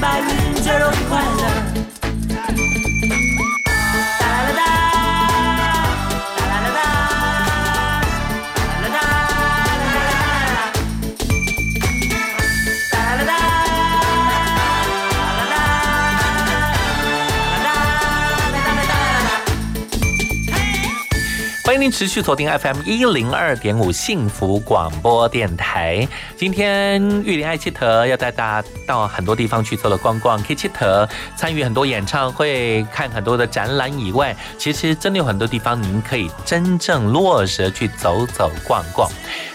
蓝天白持续锁定 FM 一零二点五幸福广播电台。今天玉林爱切特要带大家到很多地方去走了逛逛，K 切特参与很多演唱会、看很多的展览以外，其实真的有很多地方您可以真正落实去走走逛逛。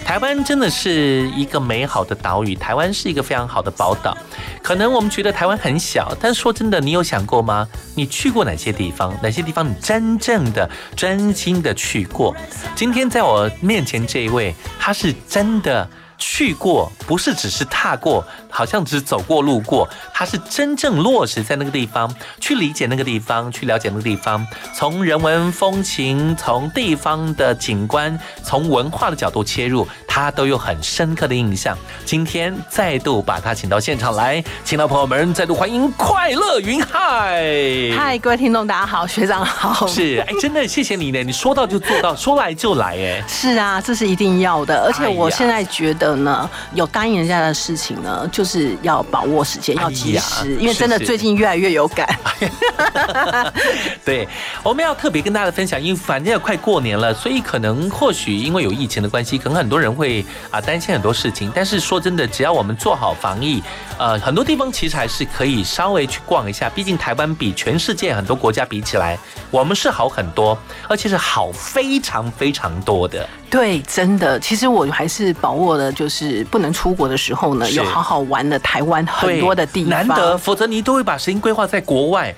台湾真的是一个美好的岛屿，台湾是一个非常好的宝岛。可能我们觉得台湾很小，但说真的，你有想过吗？你去过哪些地方？哪些地方你真正的、真心的去过？今天在我面前这一位，他是真的。去过不是只是踏过，好像只是走过路过，他是真正落实在那个地方，去理解那个地方，去了解那个地方，从人文风情，从地方的景观，从文化的角度切入，他都有很深刻的印象。今天再度把他请到现场来，请到朋友们再度欢迎快乐云海。嗨，各位听众，大家好，学长好。是，哎，真的谢谢你呢，你说到就做到，说来就来，哎，是啊，这是一定要的。而且我现在觉得呢，有答应人家的事情呢，就是要把握时间，要及时，因为真的最近越来越有感。对，我们要特别跟大家分享，因为反正也快过年了，所以可能或许因为有疫情的关系，可能很多人会啊担心很多事情。但是说真的，只要我们做好防疫，呃，很多地方其实还是可以稍微去逛一下。毕竟台湾比全世界很多国家比起来，我们是好很多，而且是好非常非常多的。对，真的，其实我还是把握了，就是不能出国的时候呢，有好好玩的台湾很多的地方。难得，否则你都会把时间规划在国外。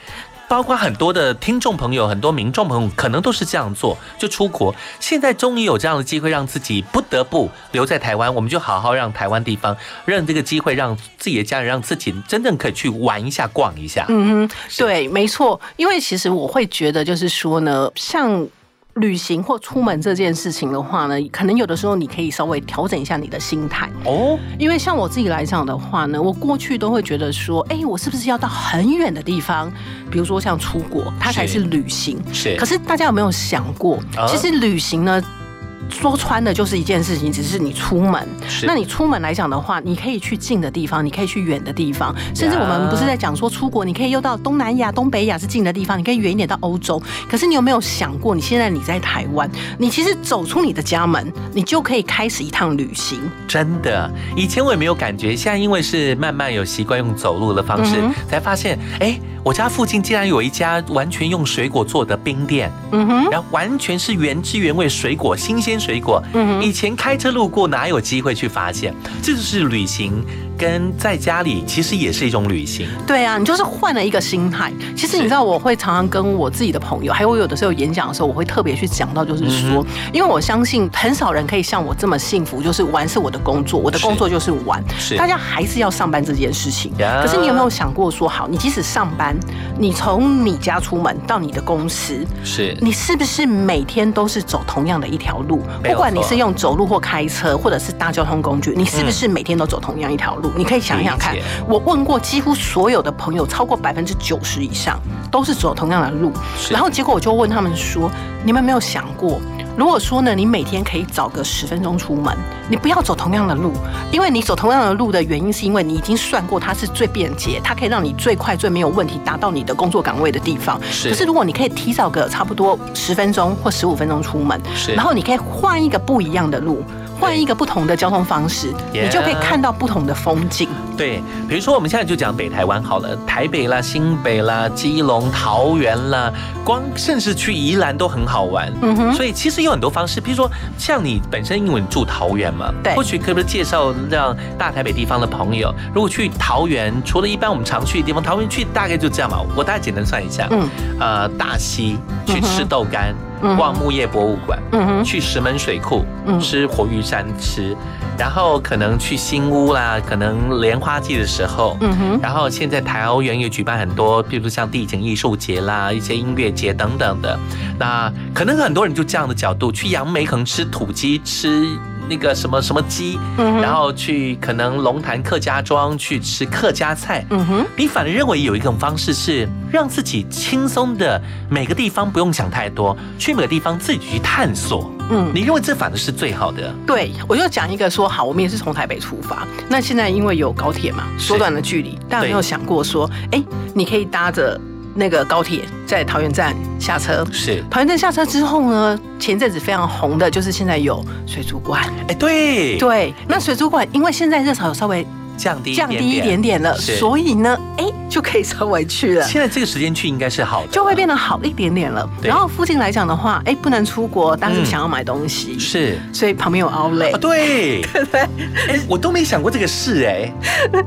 包括很多的听众朋友、很多民众朋友，可能都是这样做，就出国。现在终于有这样的机会，让自己不得不留在台湾，我们就好好让台湾地方，让这个机会，让自己的家人，让自己真正可以去玩一下、逛一下。嗯哼，对，没错，因为其实我会觉得，就是说呢，像。旅行或出门这件事情的话呢，可能有的时候你可以稍微调整一下你的心态，哦，因为像我自己来讲的话呢，我过去都会觉得说，哎，我是不是要到很远的地方，比如说像出国，它才是。是旅行。是。可是大家有没有想过啊，其实旅行呢？说穿的就是一件事情，只是你出门。那你出门来讲的话，你可以去近的地方，你可以去远的地方，甚至我们不是在讲说出国，你可以又到东南亚、东北亚是近的地方，你可以远一点到欧洲。可是你有没有想过，你现在你在台湾，你其实走出你的家门，你就可以开始一趟旅行。真的，以前我也没有感觉，现在因为是慢慢有习惯用走路的方式，嗯才发现，哎，我家附近竟然有一家完全用水果做的冰店，嗯哼，然后完全是原汁原味水果，新鲜水果。嗯以前开车路过哪有机会去发现？这就是旅行，跟在家里其实也是一种旅行。对啊，你就是换了一个心态。其实你知道，我会常常跟我自己的朋友，还有我有的时候演讲的时候，我会特别去讲到，就是说，因为我相信很少人可以像我这么幸福，就是玩是我的工作，我的工作就是玩。是大家还是要上班这件事情。呀可是你有没有想过说，好，你即使上班，你从你家出门到你的公司，是你是不是每天都是走同样的一条路？不管你是用走路或开车，或者是搭交通工具，你是不是每天都走同样一条路？你可以想想看。我问过几乎所有的朋友，超过百分之九十以上都是走同样的路。然后结果我就问他们说：“你们有没有想过，如果说呢，你每天可以早个十分钟出门，你不要走同样的路，因为你走同样的路的原因，是因为你已经算过它是最便捷，它可以让你最快、最没有问题达到你的工作岗位的地方。是可是如果你可以提早个差不多十分钟或十五分钟出门，是然后你可以换一个不一样的路。换一个不同的交通方式你就可以看到不同的风景。对，比如说我们现在就讲北台湾好了，台北啦、新北啦、基隆、桃园啦，光甚至去宜兰都很好玩。嗯哼。所以其实有很多方式，比如说像你本身因为你住桃园嘛，对。或许可不可以介绍让大台北地方的朋友，如果去桃园，除了一般我们常去的地方，桃园去大概就这样嘛。我大概简单算一下，嗯，呃，大溪去吃豆干，嗯逛木业博物馆，嗯哼，去石门水库嗯。吃活鱼山吃，然后可能去新屋啦，可能莲花季的时候，嗯哼，然后现在台欧园也举办很多，比如像地景艺术节啦、一些音乐节等等的。那可能很多人就这样的角度去杨梅，可能吃土鸡，吃那个什么什么鸡，嗯然后去可能龙潭客家庄去吃客家菜。嗯哼，你反而认为有一种方式是让自己轻松的，每个地方不用想太多，去每个地方自己去探索。嗯。你认为这反而是最好的？对，我就讲一个说好，我们也是从台北出发。那现在因为有高铁嘛，缩短了距离，大家有没有想过说，哎，你可以搭着那个高铁在桃园站下车。是，桃园站下车之后呢，前阵子非常红的就是现在有水族馆。哎，对，对，那水族馆因为现在热潮有稍微降低降低一点点了，所以呢，哎，就可以稍微去了。现在这个时间去应该是好的，就会变得好一点点了。然后附近来讲的话，哎，不能出国，但是嗯想要买东西，是所以旁边有 Outlet，啊，对，对 对？哎，我都没想过这个事，哎，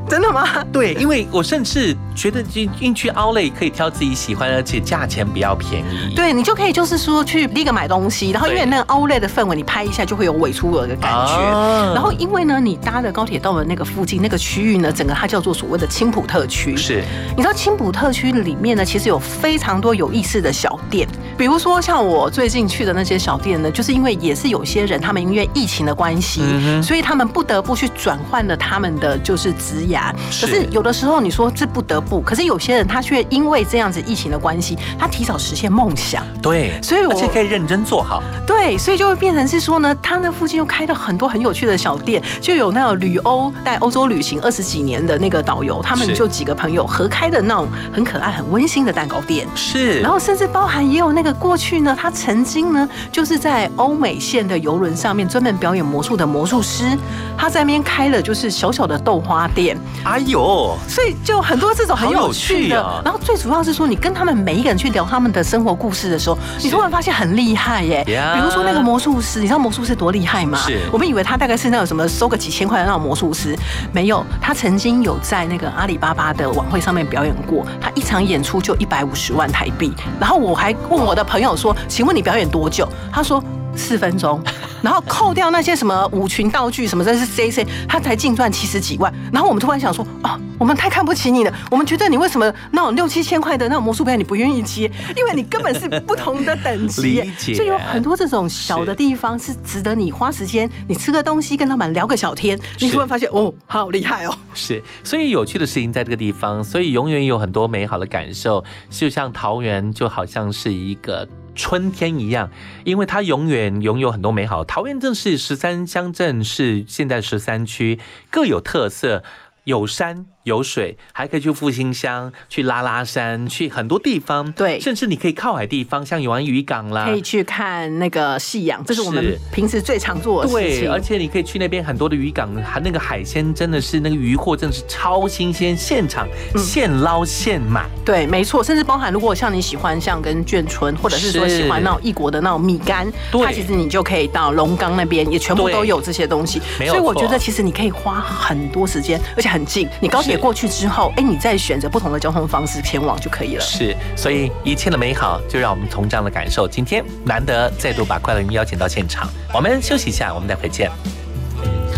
真的吗？对，因为我甚至觉得进进去 Outlet 可以挑自己喜欢，而且价钱比较便宜。对你就可以就是说去第一个买东西，然后因为那个 Outlet 的氛围，你拍一下就会有尾出的感觉。啊然后因为呢，你搭的高铁到了那个附近那个区域呢，整个它叫做所谓的青浦特区。是你知道青浦特区里面呢，其实有非常多有意思的小店，比如说像我最近去的那些小店呢，就是因为也是有些人他们因为疫情的关系，嗯所以他们不得不去转换了他们的就是职涯。可是有的时候你说这不得不，可是有些人他却因为这样子疫情的关系，他提早实现梦想。对，所以我而且可以认真做好。对，所以就会变成是说呢，他那附近又开了很多很有趣的小店，就有那种旅欧带欧洲旅行二十几年的那个导游，他们就几个朋友合开的那种很可爱、很温馨的蛋糕店。是，然后甚至包含也有那个过去呢，他曾经呢就是在欧美线的游轮上面专门表演魔术的魔术师，他在那边开了就是小小的豆花店，哎呦，所以就很多这种很有趣的。然后最主要是说，你跟他们每一个人去聊他们的生活故事的时候，你突然发现很厉害耶。比如说那个魔术师，你知道魔术师多厉害吗？是我们以为他大概是那种什么收个几千块的那种魔术师，没有，他曾经有在那个阿里巴巴的晚会上面表演过，他一场演出就一百五十万台币。然后我还问我的朋友说：“请问你表演多久？”他说。四分钟，然后扣掉那些什么舞群道具什么，这是 C C，他才净赚七十几万。然后我们突然想说，哦，我们太看不起你了，我们觉得你为什么那种六七千块的那种魔术表演你不愿意接？因为你根本是不同的等级耶 理解所以有很多这种小的地方是值得你花时间，你吃个东西跟老板聊个小天，你突然发现哦，好厉害哦。是，所以有趣的事情在这个地方，所以永远有很多美好的感受。就像桃园，就好像是一个春天一样，因为它永远拥有很多美好。桃园镇是十三乡镇，是现在十三区，各有特色。有山游水，还可以去复兴乡、去拉拉山、去很多地方。对甚至你可以靠海地方，像游玩渔港啦可。以去看那个夕阳，这是我们平时最常做的事对，情。而且你可以去那边很多的渔港，还那个海鲜真的是那个渔货真的是超新鲜，现场嗯现捞现买。对，没错，甚至包含如果像你喜欢像跟眷村，或者是说喜欢那种异国的那种米干，它其实你就可以到龙岗那边，也全部都有这些东西。没有所以我觉得其实你可以花很多时间，而且很近。你高铁是过去之后，哎，你再选择不同的交通方式前往就可以了。是，所以一切的美好就让我们从这样的感受。今天难得再度把快乐云邀请到现场，我们休息一下，我们待会见。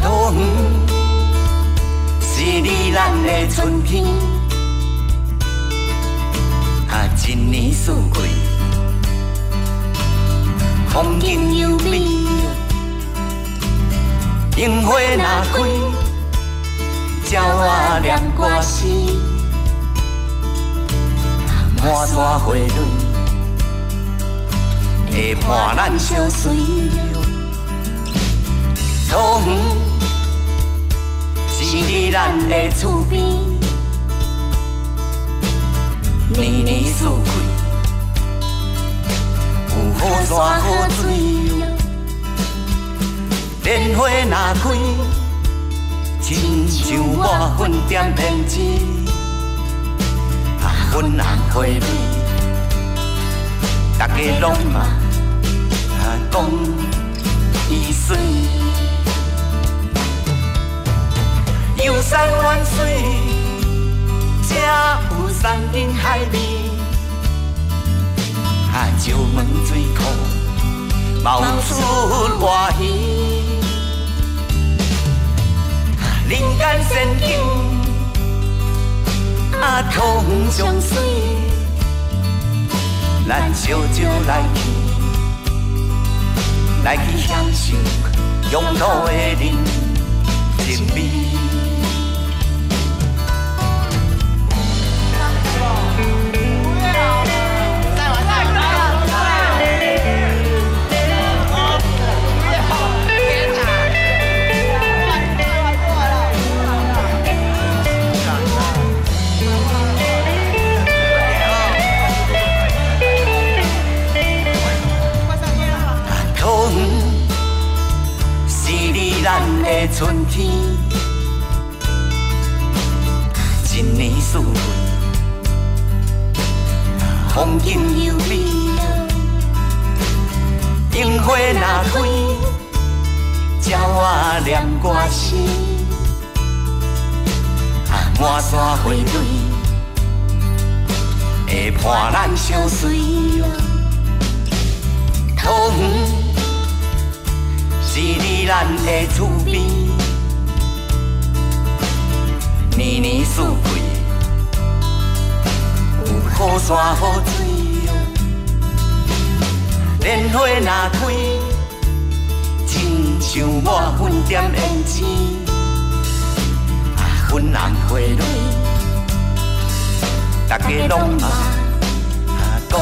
桃园是你咱的春天，啊，一年四季，风景优美。樱花若开，鸟仔念歌诗，满山花蕊会伴咱相随。桃园是你咱的厝边，年年四季有好山好水。莲花若开，亲像我粉点胭脂，啊，粉红花蕊，大家拢嘛啊讲伊水。游山玩水，才有山珍海味。啊，石门水库冒出热鱼。人间仙境，啊，桃园上水，咱烧酒来去，来去享受永路的人情味。春天，一年四季，风景优美。樱花若开，鸟仔念歌诗，啊，满山花蕊会伴咱相随。桃园是你咱的厝边，年年四季有好山好水。莲花若开，亲像我粉点胭脂，啊，粉红花蕊，大家拢嘛啊讲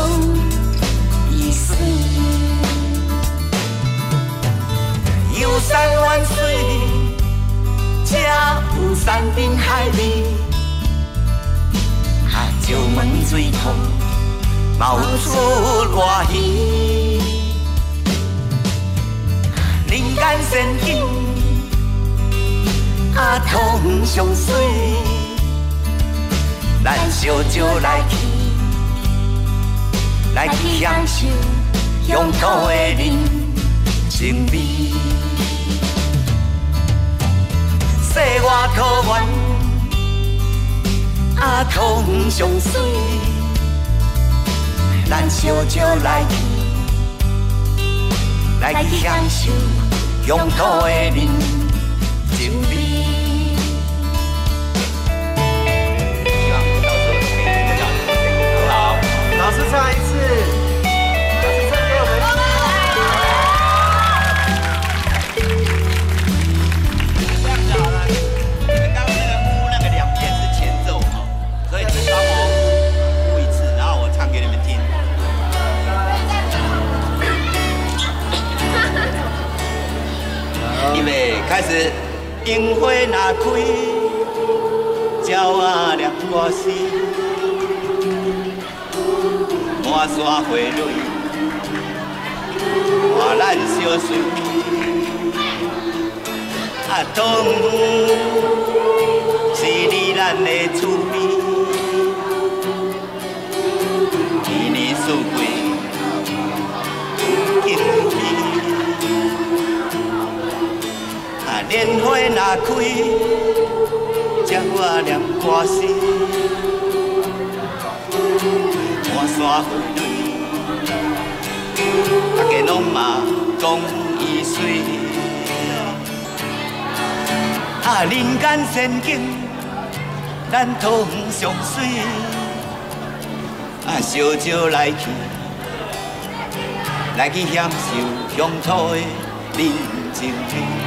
游山玩水，才有山珍海味。啊，石门水库冒出热鱼。人间仙境，啊，桃园上水，咱烧酒来去，来去享受乡土的人情味。世外桃源，啊，桃园上水，咱烧酒来去，来去享受乡土的人情味。老师唱一次，开始。樱花若开，鸟啊念歌诗，满山花蕊，换咱小水。啊，冬是你咱的厝念歌诗，满山花蕊，大家拢嘛讲伊水。啊，人间仙境，咱桃园上水，啊，烧酒来去，来去享受乡土的人情味。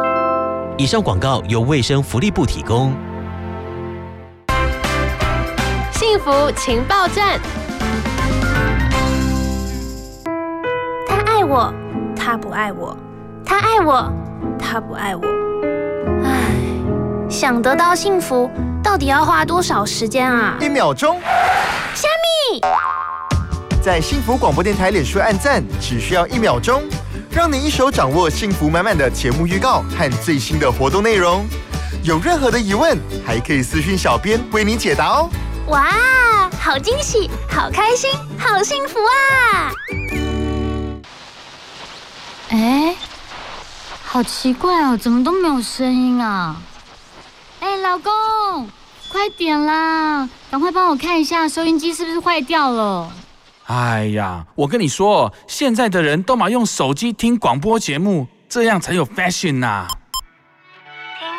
以上广告由卫生福利部提供。幸福情报站。他爱我，他不爱我，他爱我，他不爱我。唉，想得到幸福，到底要花多少时间啊？一秒钟，虾米，在幸福广播电台脸书按赞，只需要一秒钟，让你一手掌握幸福满满的节目预告和最新的活动内容。有任何的疑问，还可以私讯小编为你解答哦。哇，好惊喜，好开心，好幸福啊！哎，好奇怪哦，怎么都没有声音啊？哎，老公，快点啦，赶快帮我看一下收音机是不是坏掉了。哎呀，我跟你说，现在的人都嘛用手机听广播节目，这样才有 fashion 呐、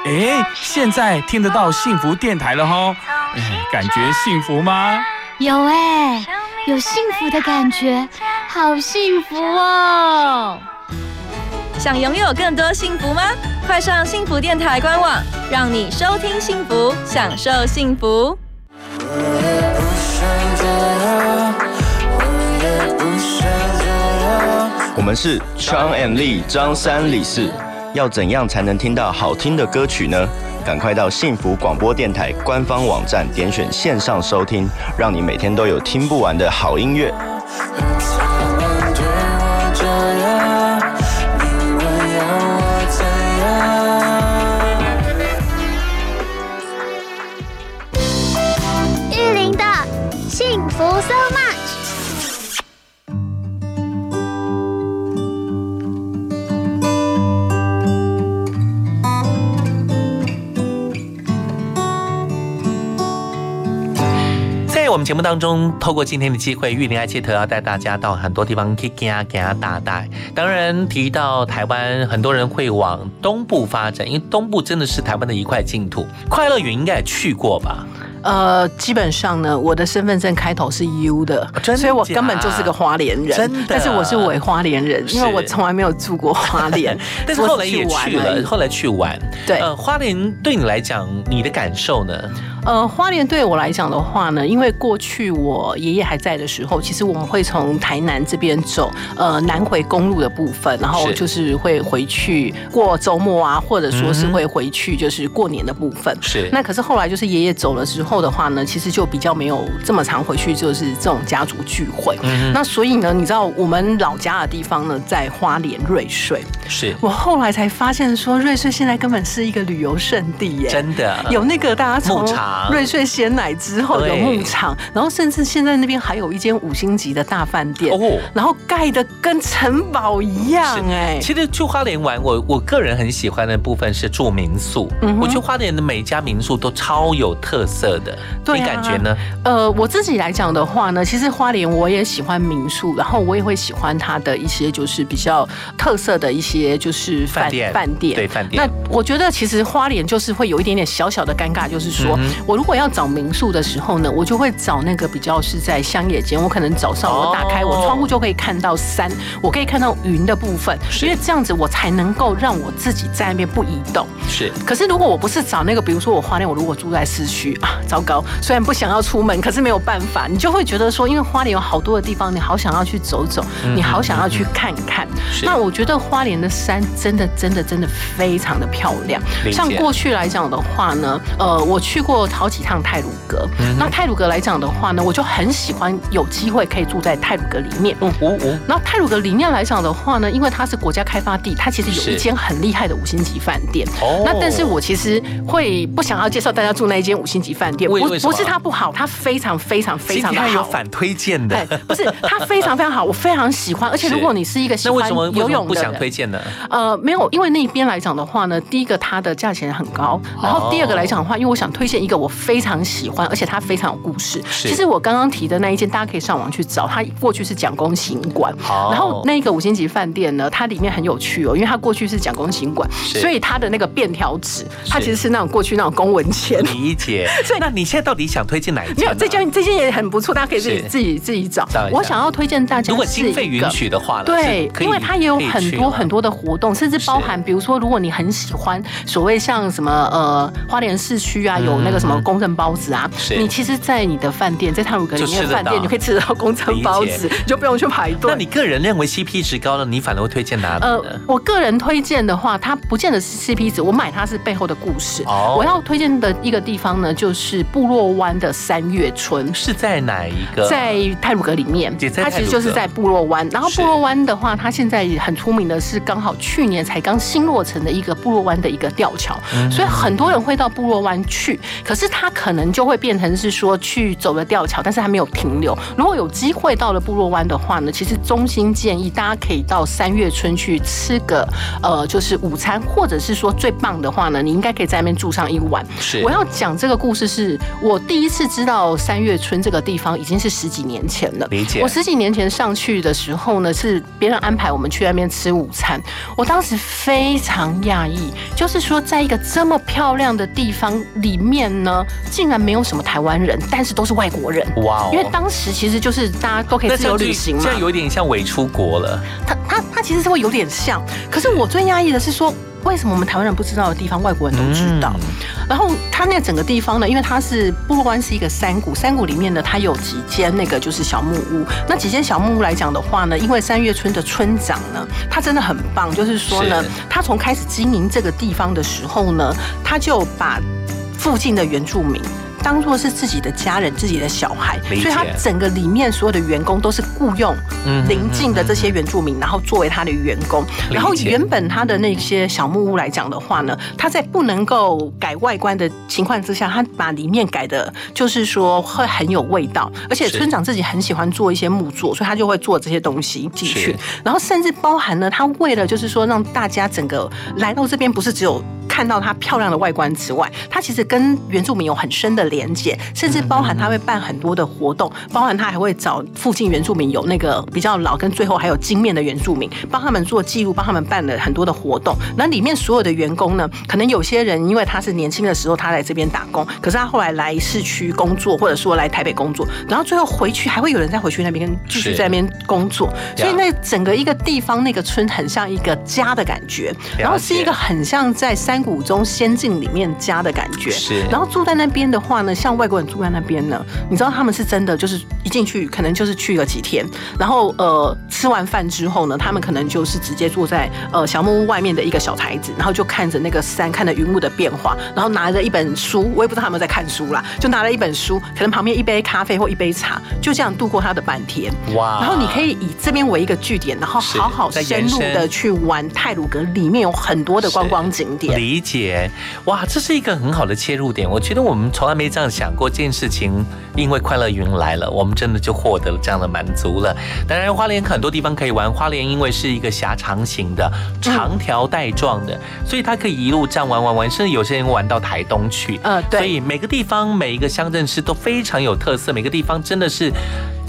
哎，现在听得到幸福电台了吼，哎，感觉幸福吗？有哎，有幸福的感觉，好幸福哦！想拥有更多幸福吗？快上幸福电台官网，让你收听幸福，享受幸福。我们是 Chang and Lee 张三李四，要怎样才能听到好听的歌曲呢？赶快到幸福广播电台官方网站点选线上收听，让你每天都有听不完的好音乐。我们节目当中，透过今天的机会，玉林爱切特要带大家到很多地方去给啊给啊大带。当然提到台湾，很多人会往东部发展，因为东部真的是台湾的一块净土。快乐园应该也去过吧？呃，基本上呢，我的身份证开头是 U 的，所以我根本就是个花莲人。真的但是我是伪花莲人，因为我从来没有住过花莲但是后来也去了，后来去玩。对呃，花莲对你来讲，你的感受呢？呃，花莲对我来讲的话呢，因为过去我爷爷还在的时候，其实我们会从台南这边走，呃，南回公路的部分，然后就是会回去过周末啊，或者说是会回去就是过年的部分。是那可是后来就是爷爷走了之后的话呢，其实就比较没有这么常回去，就是这种家族聚会。嗯那所以呢，你知道我们老家的地方呢，在花莲瑞穗。是我后来才发现说，瑞穗现在根本是一个旅游胜地耶，真的有那个大家从牧场场瑞穗鲜奶之后有对牧场，然后甚至现在那边还有一间五星级的大饭店，哦。然后盖的跟城堡一样哎、其实去花莲玩，我我个人很喜欢的部分是住民宿。嗯我觉得花莲的每一家民宿都超有特色的，对啊。你感觉呢？呃，我自己来讲的话呢，其实花莲我也喜欢民宿，然后我也会喜欢它的一些就是比较特色的一些就是饭店。饭店。对饭店。那我觉得其实花莲就是会有一点点小小的尴尬，就是说、嗯我如果要找民宿的时候呢，我就会找那个比较是在乡野间，我可能早上我打开、哦我窗户就可以看到山，我可以看到云的部分，因为这样子我才能够让我自己在那边不移动。是。可是如果我不是找那个，比如说我花莲，我如果住在市区啊，糟糕，虽然不想要出门，可是没有办法，你就会觉得说，因为花莲有好多的地方，你好想要去走走，嗯你好想要去看看。那我觉得花莲的山真的真的真的非常的漂亮。像过去来讲的话呢，呃，我去过好几趟泰鲁阁。那泰鲁阁来讲的话呢，我就很喜欢有机会可以住在泰鲁阁里面。哦哦哦，然后泰鲁阁里面来讲的话呢，因为它是国家开发地，它其实有一间很厉害的五星级饭店。哦那但是我其实会不想要介绍大家住那一间五星级饭店，不不是它不好，它非常非常非常的今天有。反推荐的哎，，不是，它非常非常好，我非常喜欢。而且如果你是一个喜欢游什么不想，推荐呢？呃，没有，因为那边来讲的话呢，第一个它的价钱很高，然后第二个来讲的话，因为我想推荐一个我非常喜欢，而且它非常有故事。是。其实我刚刚提的那一件，大家可以上网去找，它过去是蒋公行馆，好然后那个五星级饭店呢，它里面很有趣哦，因为它过去是蒋公行馆，所以它的那个便条纸，它其实是那种过去那种公文签。理解。所以那你现在到底想推荐哪一没有，这间这间也很不错，大家可以自己自己自己找。我想要推荐大家，如果经费允许的话对因为它也有很多很多的活动，甚至包含比如说，如果你很喜欢所谓像什么呃花莲市区啊，有那个什么公正包子啊你其实，在你的饭店，在泰鲁阁里面的饭店，你可以吃得到公正包子，你就不用去排队。那你个人认为 CP 值高的，你反而会推荐哪里呃？，我个人推荐的话，它不见得是 CP 值，我买它是背后的故事。哦我要推荐的一个地方呢，就是部落湾的三月春。是在哪一个？在泰鲁阁里面它其实就是在部落湾。然后部落湾的话，它现在很出名的是，刚好去年才刚新落成的一个部落湾的一个吊桥，嗯所以很多人会到部落湾去。可是他可能就会变成是说去走了吊桥，但是还没有停留。如果有机会到了部落湾的话呢，其实衷心建议大家可以到三月村去吃个呃，就是午餐，或者是说最棒的话呢，你应该可以在那边住上一晚。是我要讲这个故事是，我第一次知道三月村这个地方已经是十几年前了。理解我十几年前上去的时候呢，是别人安排我们去那边吃午餐，我当时非常讶异，就是说在一个这么漂亮的地方里面呢，竟然没有什么台湾人，但是都是外国人。哇哦因为当时其实就是大家都可以自由旅行嘛这，样有点像伪出国了。他他他其实是会有点像，可是我最压抑的是说。为什么我们台湾人不知道的地方，外国人都知道？然后它那整个地方呢，因为它是部落湾是一个山谷，山谷里面呢，它有几间那个就是小木屋。那几间小木屋来讲的话呢，因为三月村的村长呢，他真的很棒，就是说呢，他从开始经营这个地方的时候呢，他就把附近的原住民。当做是自己的家人、自己的小孩，所以他整个里面所有的员工都是雇佣嗯邻近的这些原住民，然后作为他的员工。然后原本他的那些小木屋来讲的话呢，他在不能够改外观的情况之下，他把里面改的，就是说会很有味道，而且村长自己很喜欢做一些木作，所以他就会做这些东西进去。然后甚至包含了他为了就是说让大家整个来到这边，不是只有看到它漂亮的外观之外，它其实跟原住民有很深的连接，甚至包含他会办很多的活动，包含他还会找附近原住民有那个比较老跟最后还有经面的原住民，帮他们做记录，帮他们办了很多的活动。那里面所有的员工呢，可能有些人因为他是年轻的时候他来这边打工，可是他后来来市区工作，或者说来台北工作，然后最后回去还会有人再回去那边继续在那边工作，所以那整个一个地方那个村很像一个家的感觉，然后是一个很像在山谷中仙境里面家的感觉。是。然后住在那边的话呢，像外国人住在那边呢，你知道他们是真的就是一进去可能就是去了几天，然后呃吃完饭之后呢，他们可能就是直接坐在呃小木屋外面的一个小台子，然后就看着那个山，看着云雾的变化，然后拿着一本书，我也不知道他们在看书啦，就拿了一本书，可能旁边一杯咖啡或一杯茶，就这样度过他的半天。哇然后你可以以这边为一个据点，然后好好深入的去玩泰鲁格，里面有很多的观光景点。理理解。哇，这是一个很好的切入点。我觉得我们从来没这样想过这件事情，因为快乐云来了，我们真的就获得了这样的满足了。当然，花莲很多地方可以玩，花莲因为是一个狭长型的、长条带状的，所以它可以一路这样玩玩玩，甚至有些人玩到台东去。嗯，对所以每个地方、每一个乡镇市都非常有特色，每个地方真的是，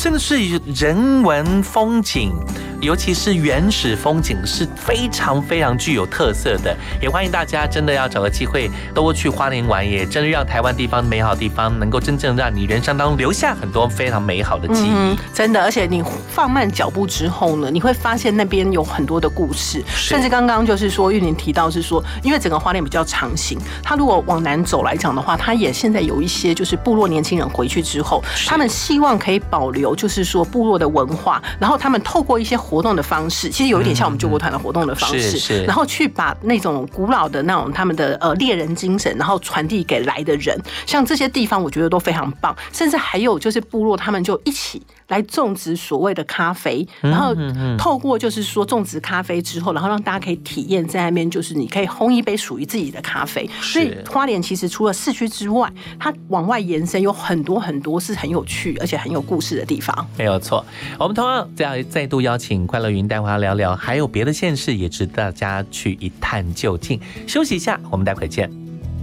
真的是人文风景，尤其是原始风景是非常非常具有特色的。也欢迎大家真的要找个机会多去花莲玩，也真的让台湾地方美好地方能够真正让你人生当中留下很多非常美好的记忆。嗯，真的，而且你放慢脚步之后呢，你会发现那边有很多的故事，甚至刚刚就是说玉林提到是说，因为整个花莲比较长型，它如果往南走来讲的话，它也现在有一些就是部落年轻人回去之后，他们希望可以保留就是说部落的文化，然后他们透过一些活动的方式，其实有一点像我们救国团的活动的方式，是是然后去把那种古老的那种他们的呃猎人精神，然后传递给来的人，像这些地方我觉得都非常棒，甚至还有就是部落他们就一起来种植所谓的咖啡，然后透过就是说种植咖啡之后，然后让大家可以体验在那边，就是你可以烘一杯属于自己的咖啡。所以花莲其实除了市区之外，它往外延伸有很多很多是很有趣而且很有故事的地方。没有错，我们同样再再度邀请快乐云带回来聊聊，还有别的县市也值得大家去一探究竟。休息一下，我们待会见。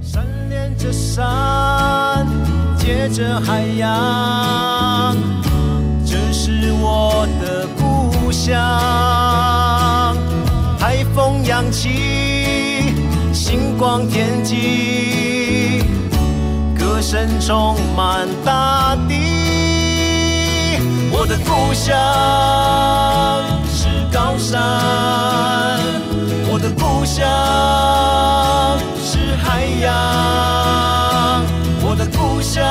山连着山，接着海洋，这是我的故乡。海风扬起，星光天际，歌声充满大地。我的故乡是高山，我的故乡是海洋，我的故乡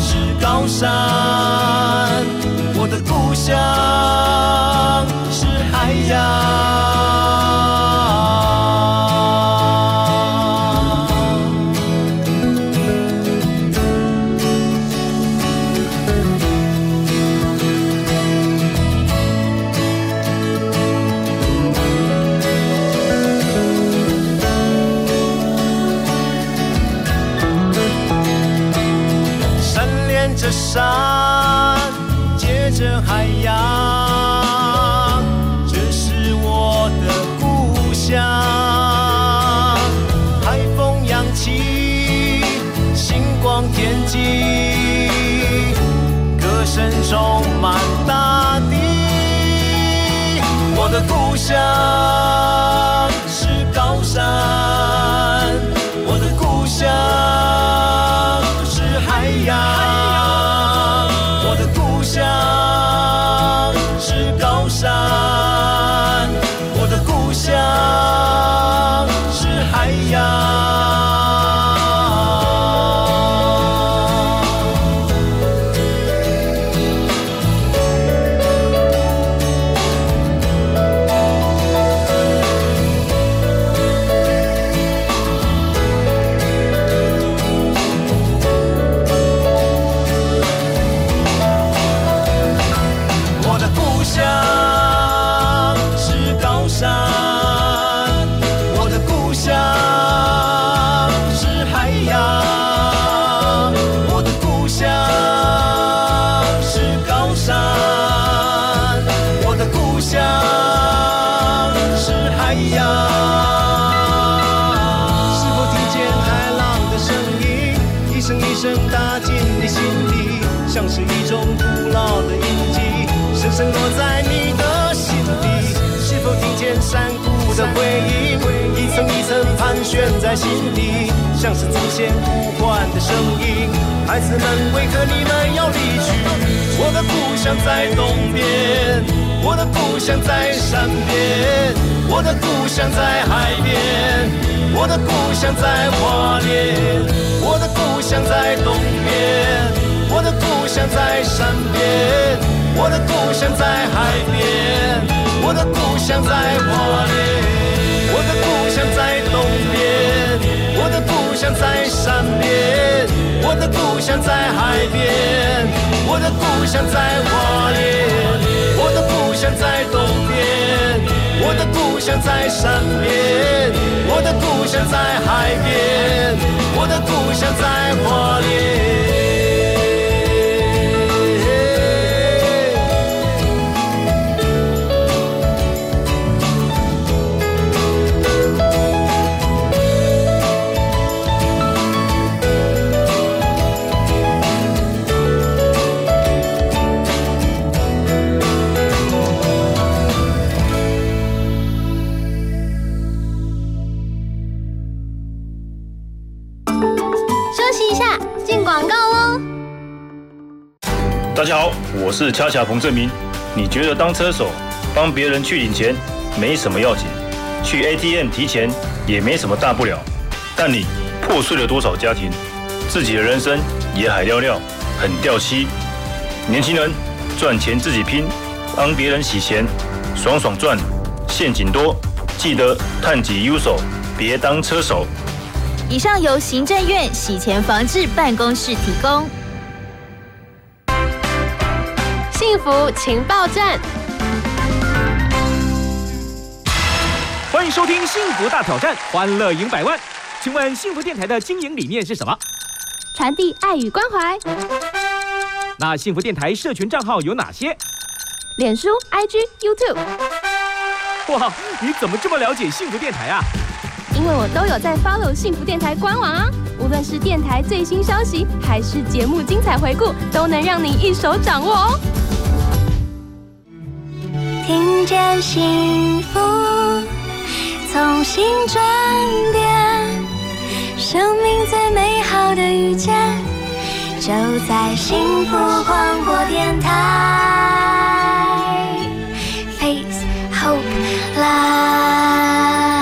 是高山，我的故乡是海洋。家。在心底，像是祖先呼唤的声音。孩子们，为何你们要离去？我的故乡在东边，我的故乡在山边，我的故乡在海边，我的故乡在花莲，我的故乡在东边，我的故乡在山边，我的故乡在海边，我的故乡在花莲。我的故乡在东边，我的故乡在山边，我的故乡在海边，我的故乡在花莲，我的故乡在东边，我的故乡在山边，我的故乡在海边，我的故乡在花莲。广告喽。大家好，我是恰恰彭正明。你觉得当车手帮别人去领钱没什么要紧，去 ATM 提钱也没什么大不了，但你破碎了多少家庭，自己的人生也海尿尿，很掉漆。年轻人赚钱自己拼，帮别人洗钱，爽爽赚，陷阱多，记得探己优手，别当车手。以上由行政院洗钱防治办公室提供。幸福情报站，欢迎收听《幸福大挑战》，欢乐赢百万。请问幸福电台的经营理念是什么？传递爱与关怀。那幸福电台社群账号有哪些？脸书、IG、YouTube。哇，你怎么这么了解幸福电台啊？因为我都有在 follow 幸福电台官网啊，无论是电台最新消息，还是节目精彩回顾，都能让你一手掌握哦。听见幸福，从心转变，生命最美好的遇见，就在幸福广播电台。Face Hope Live。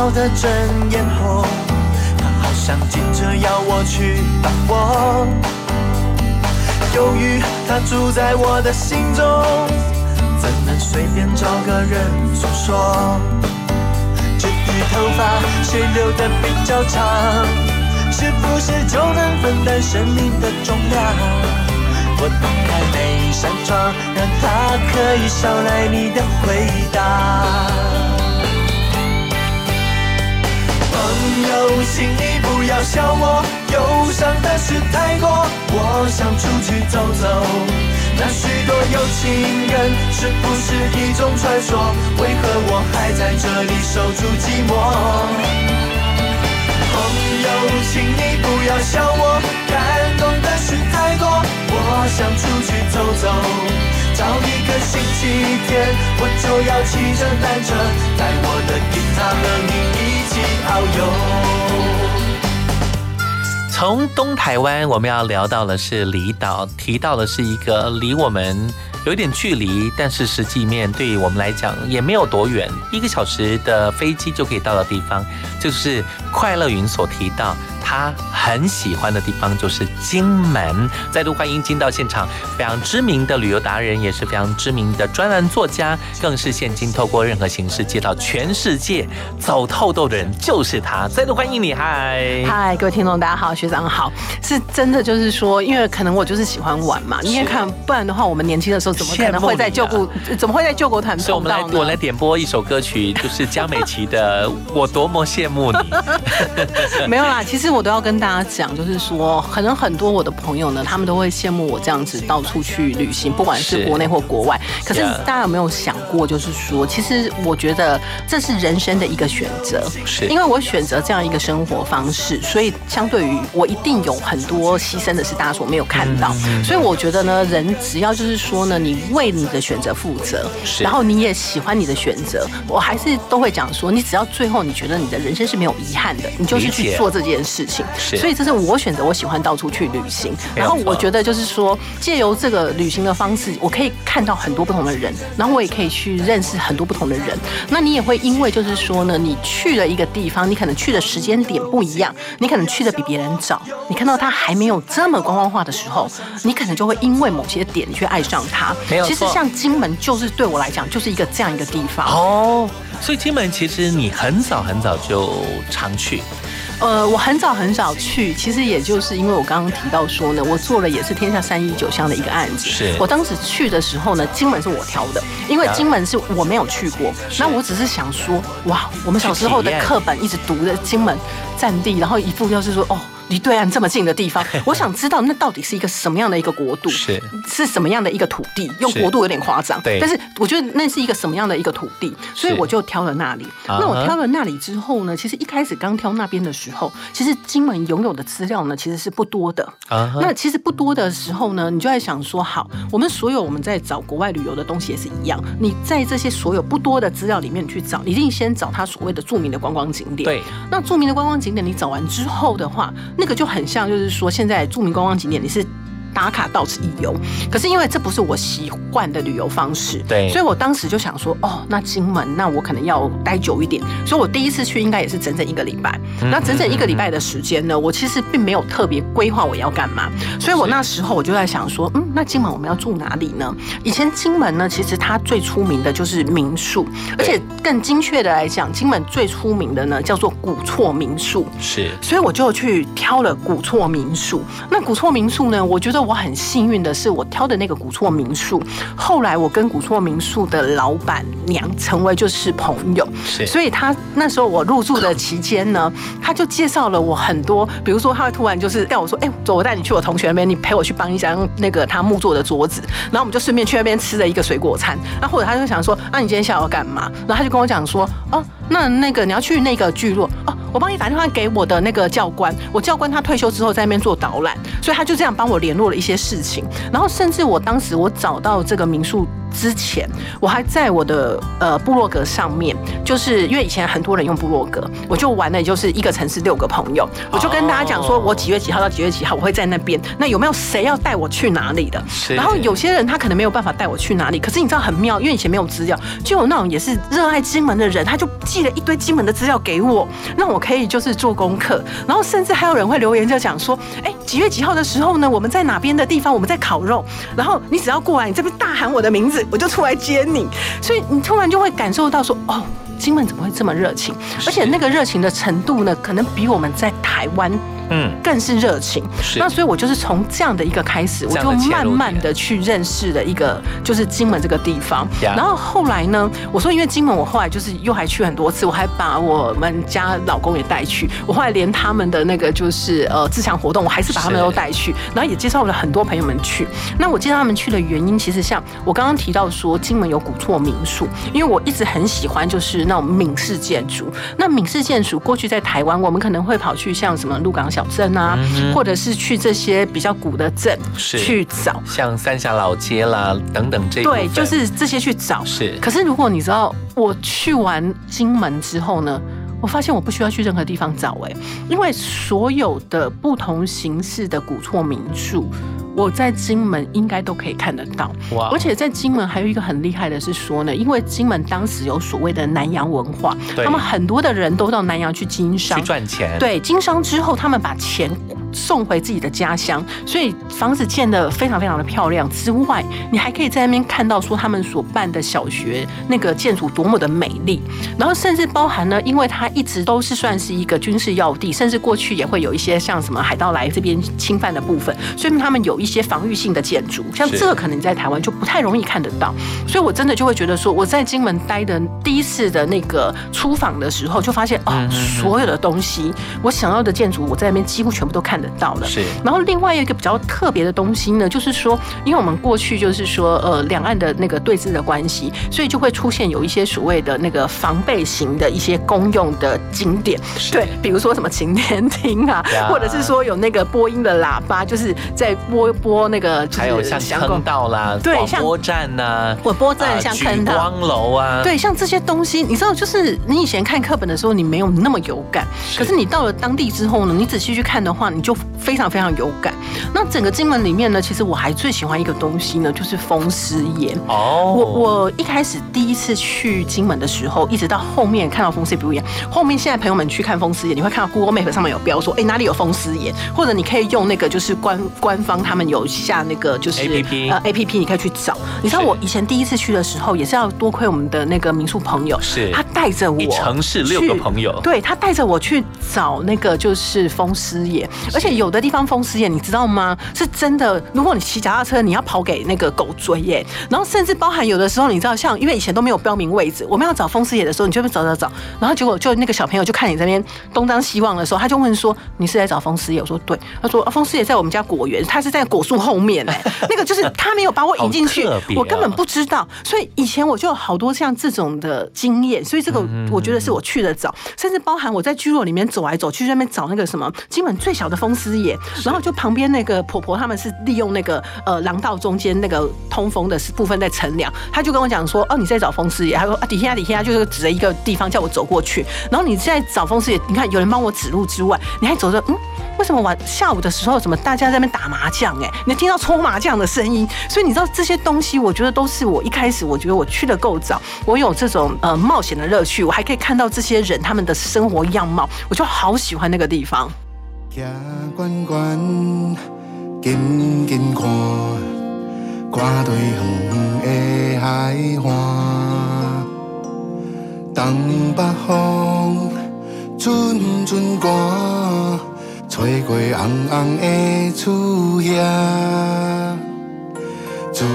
笑得正眼红，它好像急着要我去把握。由于它住在我的心中，怎能随便找个人诉说？至于头发谁留的比较长，是不是就能分担生命的重量？我打开每扇窗，让它可以捎来你的回答。朋友，请你不要笑我，忧伤的事太多，我想出去走走。那许多有情人，是不是一种传说？为何我还在这里守住寂寞？朋友，请你不要笑我，感动的事太多，我想出去走走。找一个星期天，我就要骑着单车，带我的吉他和你从东台湾，我们要聊到的是离岛，提到的是一个离我们有点距离，但是实际面对我们来讲也没有多远，一个小时的飞机就可以到的地方，就是快乐云所提到。他很喜欢的地方，就是金门。再度欢迎进到现场非常知名的旅游达人，也是非常知名的专栏作家，更是现今透过任何形式接到全世界走透透的人，就是他。再度欢迎你，嗨嗨，各位听众，大家好，学长好，是真的就是说，因为可能我就是喜欢玩嘛，你也看，不然的话，我们年轻的时候怎么可能会在救国，怎么会在救国团所以我们来，我来点播一首歌曲，就是江美琪的《我多么羡慕你》。没有啦，其实我我都要跟大家讲，就是说，可能很多我的朋友呢，他们都会羡慕我这样子到处去旅行，不管是是。国内或国外。可是大家有没有想过，就是说，其实我觉得这是人生的一个选择，是。因为我选择这样一个生活方式，所以相对于我一定有很多牺牲的是大家所没有看到。嗯所以我觉得呢，人只要就是说呢，你为你的选择负责，然后你也喜欢你的选择，我还是都会讲说，你只要最后你觉得你的人生是没有遗憾的，你就是去做这件事情。所以这是我选择，我喜欢到处去旅行。然后我觉得就是说，借由这个旅行的方式，我可以看到很多不同的人，然后我也可以去认识很多不同的人。那你也会因为就是说呢，你去了一个地方，你可能去的时间点不一样，你可能去的比别人早，你看到它还没有这么观光化的时候，你可能就会因为某些点你去爱上它。没有其实像金门就是对我来讲就是一个这样一个地方。哦，所以金门其实你很早很早就常去，呃，我很早很早去，其实也就是因为我刚刚提到说呢，我做了也是天下三一九乡的一个案子。是我当时去的时候呢，金门是我挑的，因为啊金门是我没有去过。那我只是想说，哇，我们小时候的课本一直读的金门战地，然后一副就是说，哦。离对岸这么近的地方，我想知道那到底是一个什么样的一个国度，是是什么样的一个土地？用国度有点夸张，对但是我觉得那是一个什么样的一个土地，所以我就挑了那里。那我挑了那里之后呢，其实一开始刚挑那边的时候，其实金门拥有的资料呢其实是不多的。那其实不多的时候呢，你就在想说，好，我们所有我们在找国外旅游的东西也是一样，你在这些所有不多的资料里面去找，你一定先找它所谓的著名的观光景点。对，那著名的观光景点你找完之后的话，那个就很像，就是说现在著名观光景点你是。打卡到此一游，可是因为这不是我习惯的旅游方式，对所以我当时就想说，哦，那金门，那我可能要待久一点，所以我第一次去应该也是整整一个礼拜。嗯那整整一个礼拜的时间呢，我其实并没有特别规划我要干嘛，所以我那时候我就在想说，嗯，那金门我们要住哪里呢？以前金门呢，其实它最出名的就是民宿，而且更精确的来讲，金门最出名的呢叫做古厝民宿。是所以我就去挑了古厝民宿。那古厝民宿呢，我觉得我很幸运的是，我挑的那个古厝民宿，后来我跟古厝民宿的老板娘成为就是朋友。所以他那时候我入住的期间呢，他就介绍了我很多，比如说他会突然就是带我说，哎、走，我带你去我同学那边，你陪我去帮一张那个他木做的桌子，然后我们就顺便去那边吃了一个水果餐。那或者他就想说，啊，你今天下午要干嘛？然后他就跟我讲说，哦，那那个你要去那个聚落哦。我帮你打电话给我的那个教官，我教官他退休之后在那边做导览，所以他就这样帮我联络了一些事情。然后甚至我当时我找到这个民宿之前，我还在我的呃部落格上面，就是因为以前很多人用部落格，我就玩的就是一个城市六个朋友，我就跟大家讲说我几月几号到几月几号我会在那边，那有没有谁要带我去哪里的？是然后有些人他可能没有办法带我去哪里，可是你知道很妙，因为以前没有资料，就有那种也是热爱金门的人，他就寄了一堆金门的资料给我，让我可以就是做功课，然后甚至还有人会留言就讲说，哎，几月几号的时候呢，我们在哪边的地方，我们在烤肉，然后你只要过来，你这边大喊我的名字，我就出来接你，所以你突然就会感受到说，哦。金门怎么会这么热情？而且那个热情的程度呢，可能比我们在台湾嗯，更是热情。是那所以我就是从这样的一个开始，我就慢慢的去认识了一个就是金门这个地方。然后后来呢，我说因为金门，我后来就是又还去很多次，我还把我们家老公也带去，我后来连他们的那个就是呃自强活动，我还是把他们都带去，然后也介绍了很多朋友们去。那我介绍他们去的原因，其实像我刚刚提到说，金门有古厝民宿，因为我一直很喜欢就是那种闽式建筑。那闽式建筑过去在台湾，我们可能会跑去像什么鹿港小镇啊，嗯或者是去这些比较古的镇是去找。像三峡老街啦等等这对，就是这些去找。是可是如果你知道，我去完金门之后呢？我发现我不需要去任何地方找哎、因为所有的不同形式的古厝民宿，我在金门应该都可以看得到。哇而且在金门还有一个很厉害的是说呢，因为金门当时有所谓的南洋文化，他们很多的人都到南洋去经商去赚钱，对，经商之后，他们把钱送回自己的家乡，所以房子建得非常非常的漂亮。之外，你还可以在那边看到说他们所办的小学那个建筑多么的美丽，然后甚至包含呢，因为它一直都是算是一个军事要地，甚至过去也会有一些像什么海盗来这边侵犯的部分，所以他们有一些防御性的建筑，像这个可能在台湾就不太容易看得到，所以我真的就会觉得说，我在金门待的第一次的那个出访的时候，就发现哦，所有的东西我想要的建筑，我在那边几乎全部都看得到了。是。然后另外一个比较特别的东西呢，就是说，因为我们过去就是说，呃，两岸的那个对峙的关系，所以就会出现有一些所谓的那个防备型的一些公用的景点，对，比如说什么晴天厅啊呀，或者是说有那个播音的喇叭，就是在播播那个，就是还有像坑道啦、对像广播站呐、广播站啊像坑道。举光楼啊，对，像这些东西，你知道，就是你以前看课本的时候，你没有那么有感，可是你到了当地之后呢，你仔细去看的话，你就非常非常有感。那整个金门里面呢，其实我还最喜欢一个东西呢，就是风狮岩。哦，我我一开始第一次去金门的时候，一直到后面看到风狮表演，后面现在朋友们去看风狮眼，你会看到 Google Map 上面有标说，哎、哪里有风狮眼，或者你可以用那个就是官官方他们有下那个就是 APP 呃 A P P，你可以去找。你知道我以前第一次去的时候，也是要多亏我们的那个民宿朋友，是。他带着我城市六个朋友。对他带着我去找那个就是风狮眼，而且有的地方风狮眼你知道吗？是真的，如果你骑脚踏车，你要跑给那个狗追耶，然后甚至包含有的时候，你知道像因为以前都没有标明位置，我们要找风狮眼的时候，你就会找找找，然后结果就那个小朋友就看你这边东张西望的时候，他就问说你是来找风师爷？我说对，他说啊风师爷在我们家果园，他是在果树后面哎，那个就是他没有把我引进去。我根本哦不知道，所以以前我就有好多像这种的经验，所以这个我觉得是我去的早，甚至包含我在居落里面走来走去，在那边找那个什么金门最小的风师爷，然后就旁边那个婆婆他们是利用那个呃廊道中间那个通风的部分在乘凉，他就跟我讲说哦你在找风师爷，他说啊底下底下就是指着一个地方叫我走过去，然后你现在找风狮岩，你看有人帮我指路之外，你还走着嗯。为什么晚下午的时候，怎么大家在那边打麻将？哎，你听到搓麻将的声音，所以你知道这些东西，我觉得都是我一开始我觉得我去的够早，我有这种呃冒险的乐趣，我还可以看到这些人他们的生活样貌，我就好喜欢那个地方。行远远，近近看，看对远的海岸。东北风，阵阵寒，吹过红红的厝叶。自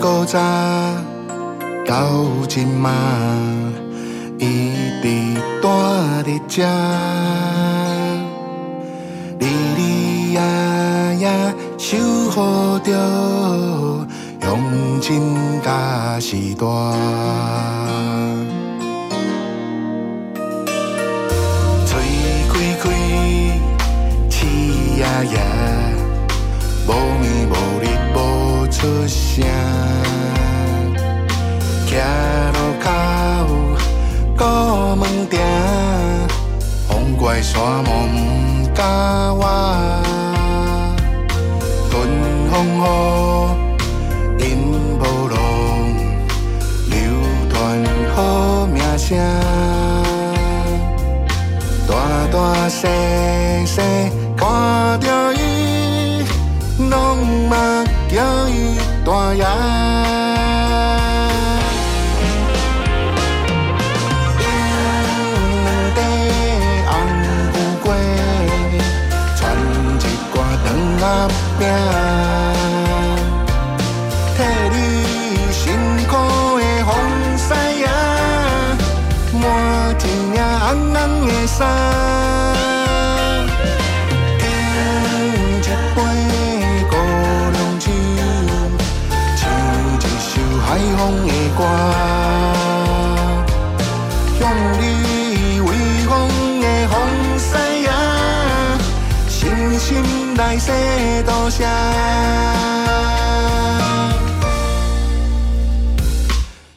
古早到今嘛，一直住伫遮。日日夜夜，守护着乡亲甲时代。呀呀，无暝无日无出声。徛路口，顾门埕，风怪山毛毋甲我。春风雨，因无路，流传好名声。大大细细看着伊，拢嘛叫伊大爷。两块红富贵，传一挂长阿饼，替你辛苦的风师爷，满一领红红的衫。多谢。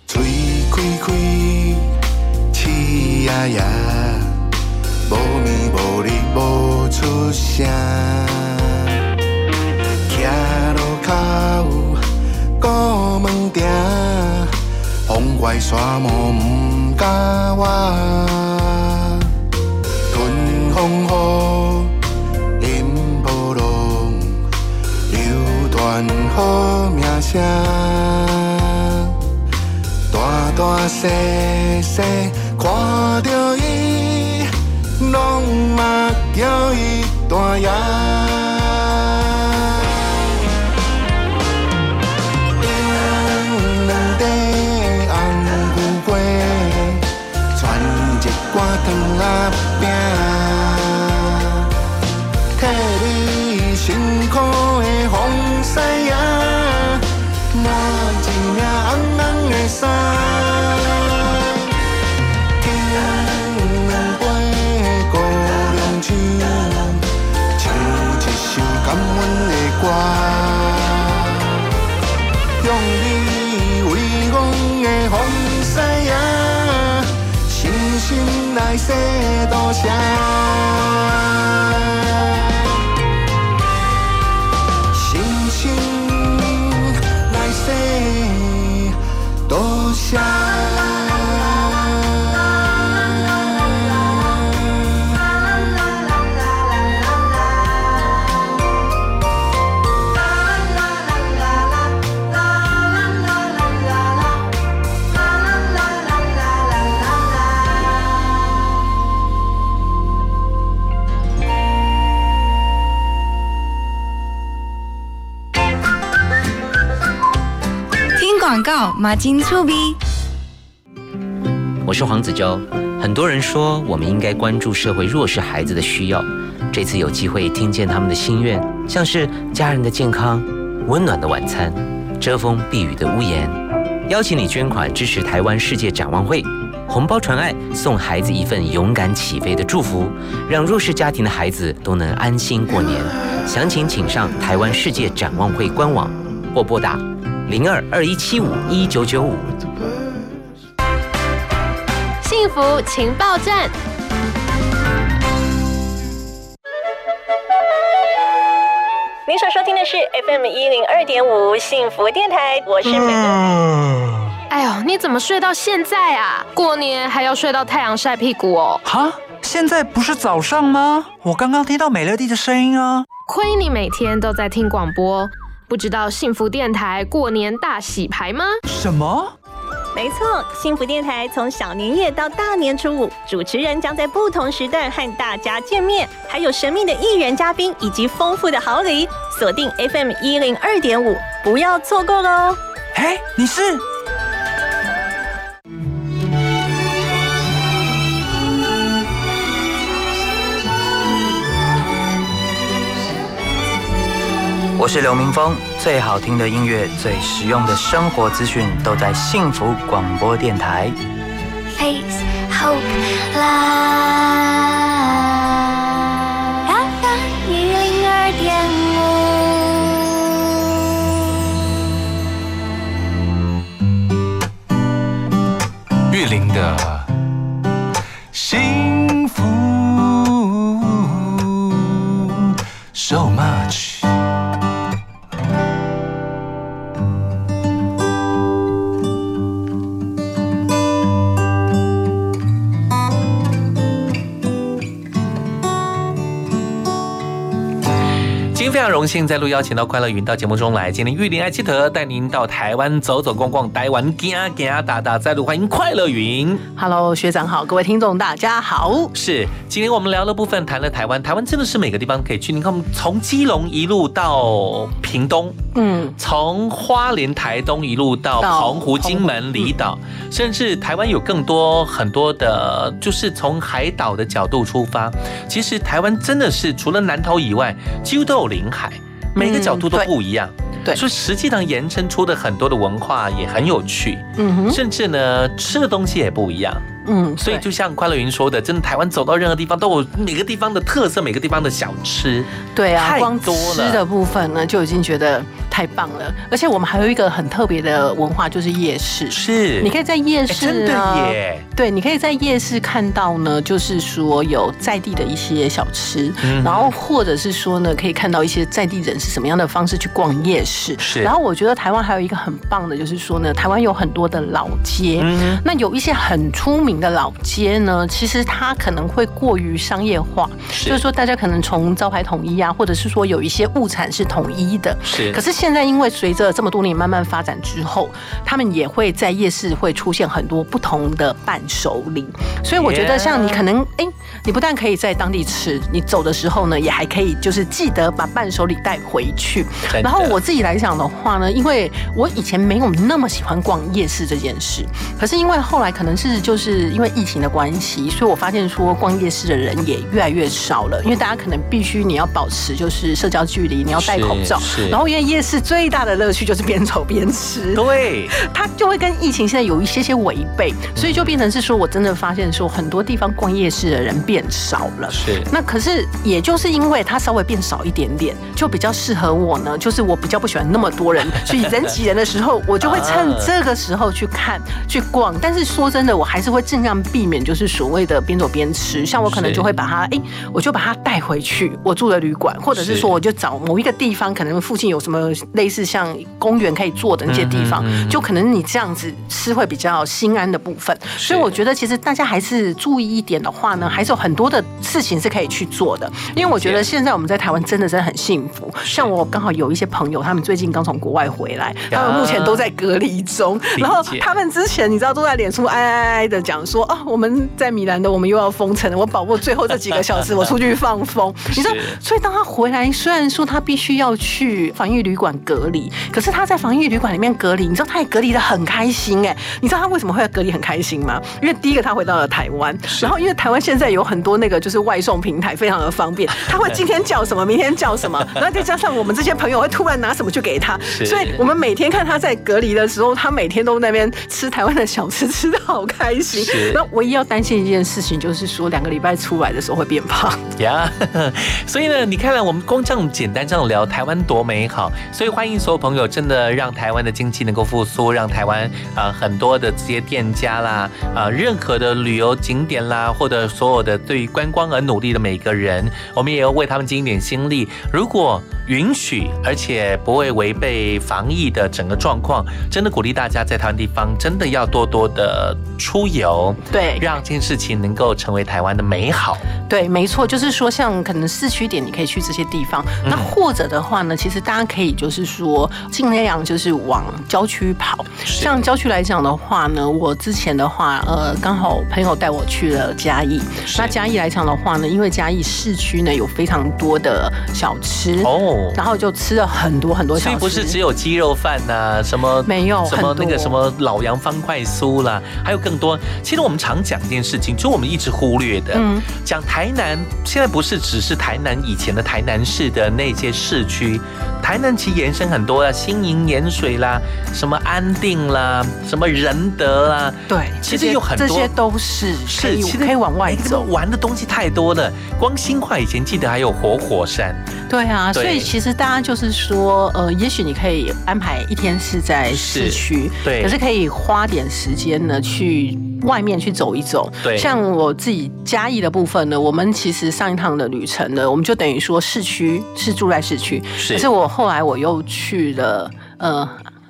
嘴开开，气呀呀，无暝无日无出声。徛路口，顾门埕。风怪山毛毋甲我，好名声。大大细细看着伊，拢嘛叫伊大爷。花马金粗逼。我是黄子佼。很多人说我们应该关注社会弱势孩子的需要，这次有机会听见他们的心愿，像是家人的健康、温暖的晚餐、遮风避雨的屋檐。邀请你捐款支持台湾世界展望会，红包传爱，送孩子一份勇敢起飞的祝福，让弱势家庭的孩子都能安心过年。详情请上台湾世界展望会官网或拨打零二二一七五一九九五。幸福情报站。您所收听的是 FM 一零二点五幸福电台，我是美哎呦，你怎么睡到现在啊？过年还要睡到太阳晒屁股哦？哈，现在不是早上吗？我刚刚听到美乐蒂的声音啊。亏你每天都在听广播，不知道幸福电台过年大洗牌吗？什么？没错，幸福电台从小年夜到大年初五，主持人将在不同时段和大家见面，还有神秘的艺人嘉宾以及丰富的好礼。锁定 FM 一零二点五，不要错过喽！哎，你是？我是刘明峰，最好听的音乐、最实用的生活资讯都在幸福广播电台。Face Hope Love 荣幸再度邀请到快乐云到节目中来，今天玉林爱奇特带您到台湾走走逛逛，台湾行行打打，再度欢迎快乐云。Hello，学长好，各位听众大家好。是，今天我们聊的部分谈了台湾，台湾真的是每个地方可以去。你看，我们从基隆一路到屏东，嗯，从花莲、台东一路到到澎湖、金门、离岛，甚至台湾有更多很多的，就是从海岛的角度出发。其实台湾真的是除了南投以外，几乎都有临海，每个角度都不一样。对所以实际上延伸出的很多的文化也很有趣，嗯哼甚至呢吃的东西也不一样。嗯，所以就像快乐云说的，真的台湾走到任何地方都有每个地方的特色，每个地方的小吃。对啊，太光多了吃的部分呢就已经觉得太棒了。而且我们还有一个很特别的文化，就是夜市。是你可以在夜市哎真的呢耶对，你可以在夜市看到呢，就是说有在地的一些小吃，嗯然后或者是说呢，可以看到一些在地人是什么样的方式去逛夜市。是然后我觉得台湾还有一个很棒的，就是说呢，台湾有很多的老街，嗯那有一些很出名的老街呢，其实它可能会过于商业化，是。就是说大家可能从招牌统一啊，或者是说有一些物产是统一的，是。可是现现在因为随着这么多年慢慢发展之后，他们也会在夜市会出现很多不同的伴手礼，所以我觉得像你可能哎、你不但可以在当地吃，你走的时候呢，也还可以就是记得把伴手礼带回去。然后我自己来讲的话呢，因为我以前没有那么喜欢逛夜市这件事，可是因为后来可能是就是因为疫情的关系，所以我发现说逛夜市的人也越来越少了，因为大家可能必须你要保持就是社交距离，你要戴口罩是是，然后因为夜市最大的乐趣就是边走边吃，对，它就会跟疫情现在有一些些违背，所以就变成是说我真的发现说很多地方逛夜市的人变少了。是那可是也就是因为它稍微变少一点点，就比较适合我呢。就是我比较不喜欢那么多人，所以人挤人的时候，我就会趁 这个时候去看、去逛。但是说真的，我还是会尽量避免就是所谓的边走边吃。像我可能就会把它，哎、我就把它带回去我住的旅馆，或者是是说我就找某一个地方，可能附近有什么类似像公园可以坐的那些地方，嗯嗯嗯就可能你这样子吃会比较心安的部分。所以我觉得其实大家还是注意一点的话呢，还是有很多的事情是可以去做的。因为我觉得现在我们在台湾真的真的很幸福。像我刚好有一些朋友，他们最近刚从国外回来，他们目前都在隔离中，然后他们之前你知道都在脸书哀哀哀的讲说啊，我们在米兰的我们又要封城了，我把握最后这几个小时 我出去放风，你知道，所以当他回来，虽然说他必须要去防疫旅馆隔离，可是他在防疫旅馆里面隔离，你知道他也隔离的很开心哎、你知道他为什么会隔离很开心吗？因为第一个他回到了台湾，然后因为台湾现在有很多那个就是外送平台非常的方便，他会今天叫什么，明天叫什么，然后再加上我们这些朋友会突然拿什么去给他，所以我们每天看他在隔离的时候，他每天都在那边吃台湾的小吃，吃的好开心是。那唯一要担心一件事情就是说，两个礼拜出来的时候会变胖。呀 所以呢，你看了我们光这样简单这样聊台湾多美好，所以欢迎所有朋友真的让台湾的经济能够复苏，让台湾啊、呃很多的这些店家啦啊、任何的旅游景点啦，或者所有的对于观光而努力的每个人，我们也要为他们尽一点心力。如果允许，而且不会违背防疫的整个状况，真的鼓励大家在台湾地方真的要多多的出游，对，让这件事情能够成为台湾的美好。对，没错，就是说，像可能市区点，你可以去这些地方。嗯那或者的话呢，其实大家可以就是说，尽量就是往郊区跑。像郊区来讲的话呢，我之前的话，呃，刚好朋友带我去了嘉义。那嘉义来讲的话呢，因为嘉义市区呢有非常多的小吃哦，然后就吃了很多很多小吃。所以不是只有鸡肉饭呐、什么没有什么那个什么老杨方块酥啦，还有更多。其实我们常讲一件事情，就我们一直忽略的，嗯讲台南现在不是只是台南以前的台南市的那些市区，台南其实延伸很多啊，新营盐水啦，什么安定啦，什么仁德啦，对，其实有很多这些都是是其实可以往外走。玩的东西太多了。光新化以前记得还有活火山，对啊，对所以其实大家就是说，呃，也许你可以安排一天是在市区，对可是可以花点时间呢去外面去走一走。对。像我自己嘉义的部分呢，我们其实上一趟的旅程呢，我们就等于说市区是住在市区，是。可是我后来我又去了呃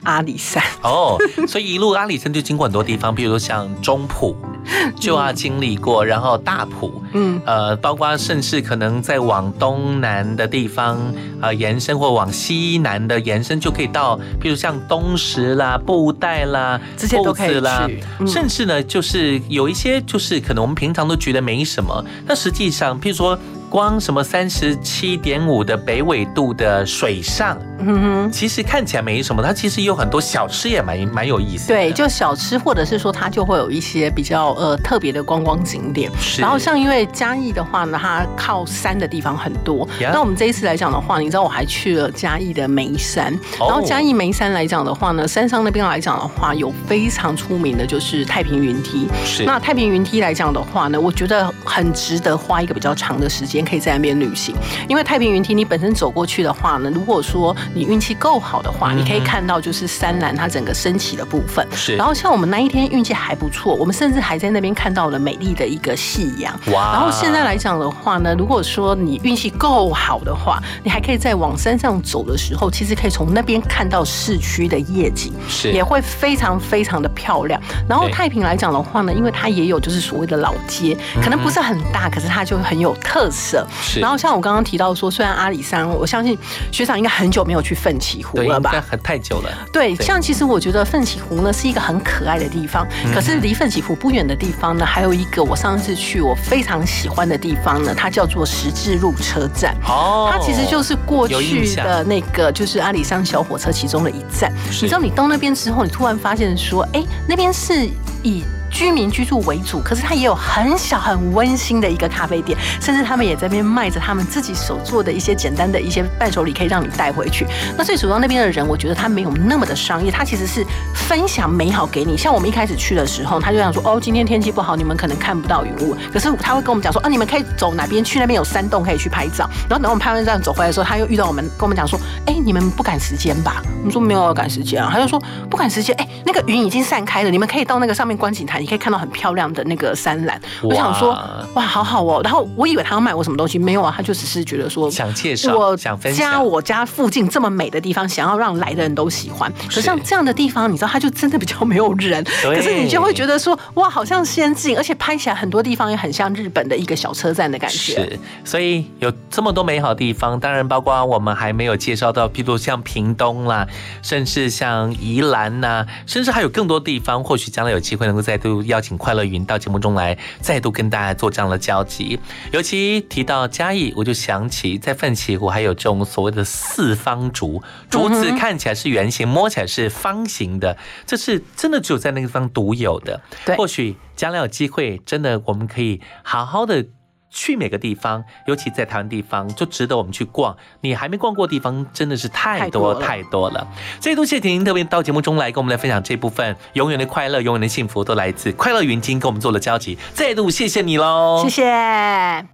阿里山。哦，所以一路阿里山就经过很多地方，比如说像中埔 就要经历过，然后大埔，嗯，呃，包括甚至可能再往东南的地方呃延伸，或往西南的延伸，就可以到，比如像东石啦、布袋啦、这些都可以啦，嗯甚至呢，就是有一些就是可能我们平常都觉得没什么，但实际上，譬如说。光什么三十七点五的北纬度的水上，嗯哼。其实看起来没什么，它其实有很多小吃也蛮蛮有意思的。对，就小吃，或者是说它就会有一些比较呃特别的观光景点。是然后像因为嘉义的话呢，它靠山的地方很多。呀那我们这一次来讲的话，你知道我还去了嘉义的眉山。哦然后嘉义眉山来讲的话呢，山上那边来讲的话，有非常出名的就是太平云梯。是那太平云梯来讲的话呢，我觉得很值得花一个比较长的时间，可以在那边旅行。因为太平云梯你本身走过去的话呢，如果说你运气够好的话，你可以看到就是山岚它整个升起的部分。是然后像我们那一天运气还不错，我们甚至还在那边看到了美丽的一个夕阳。哇然后现在来讲的话呢，如果说你运气够好的话，你还可以在往山上走的时候，其实可以从那边看到市区的夜景，是也会非常非常的漂亮。然后太平来讲的话呢，因为它也有就是所谓的老街，可能不是很大，可是它就很有特色。是然后像我刚刚提到说，虽然阿里山，我相信学长应该很久没有有去奋起湖，了吧？很太久了。对，像其实我觉得奋起湖呢是一个很可爱的地方，嗯可是离奋起湖不远的地方呢，还有一个我上次去我非常喜欢的地方呢，它叫做十字路车站。哦它其实就是过去的那个就是阿里山小火车其中的一站。你知道你到那边之后，你突然发现说，哎，那边是以。居民居住为主，可是它也有很小很温馨的一个咖啡店，甚至他们也在那边卖着他们自己手做的一些简单的一些伴手礼，可以让你带回去。那最主要那边的人，我觉得他没有那么的商业，他其实是分享美好给你。像我们一开始去的时候，他就想说，哦，今天天气不好，你们可能看不到云雾，可是他会跟我们讲说，啊，你们可以走哪边去，那边有山洞可以去拍照。然后等我们拍完照走回来的时候，他又遇到我们，跟我们讲说，哎，你们不赶时间吧？我们说没有要赶时间啊，他就说不赶时间，哎，那个云已经散开了，你们可以到那个上面观景台，可以看到很漂亮的那个山岚。我想说，哇，好好哦。然后我以为他要卖我什么东西，没有啊，他就只是觉得说想介绍我想分享家我家附近这么美的地方，想要让来的人都喜欢。可是像这样的地方，你知道，它就真的比较没有人，可是你就会觉得说，哇，好像仙境，而且拍起来很多地方也很像日本的一个小车站的感觉。是，所以有这么多美好地方，当然包括我们还没有介绍到，譬如像屏东啦，甚至像宜兰呐、甚至还有更多地方，或许将来有机会能够再度邀请快乐云到节目中来，再度跟大家做这样的交集。尤其提到嘉义，我就想起在奋起湖还有这种所谓的四方竹，竹子看起来是圆形，摸起来是方形的，这是真的只有在那个地方独有的。对或许将来有机会，真的我们可以好好的。去每个地方，尤其在台湾地方，就值得我们去逛。你还没逛过地方，真的是太多太多了。这一度谢谢您特别到节目中来跟我们来分享这部分永远的快乐、永远的幸福，都来自快乐云金跟我们做了交集。再度谢谢你喽，谢谢。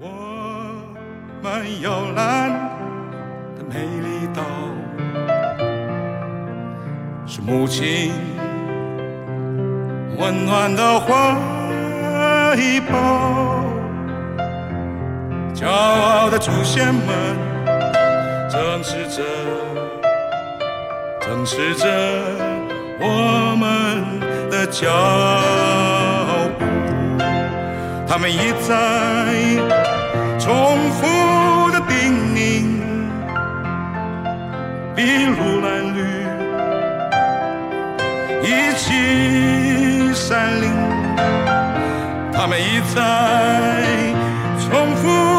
我们摇篮的美丽岛，是母亲温暖的怀抱。骄傲的祖先们，正视着，正视着我们的脚步，他们一再重复的叮咛，筚路蓝缕，一起山林，他们一再重复。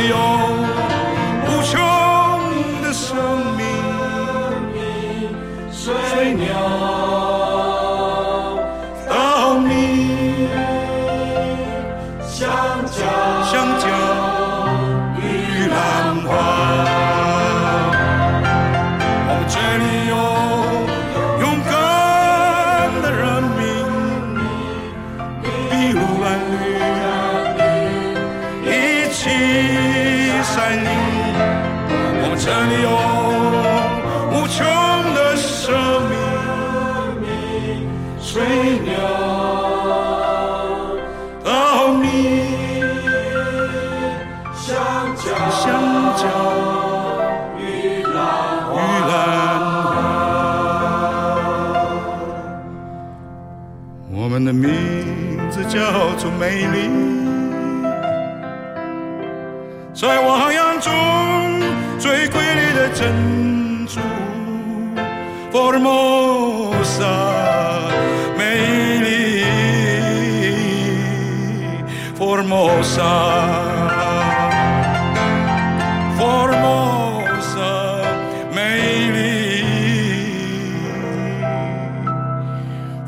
我美丽在汪洋中最瑰丽的珍珠 formosa 美丽 formosa formosa 美丽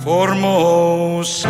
formosa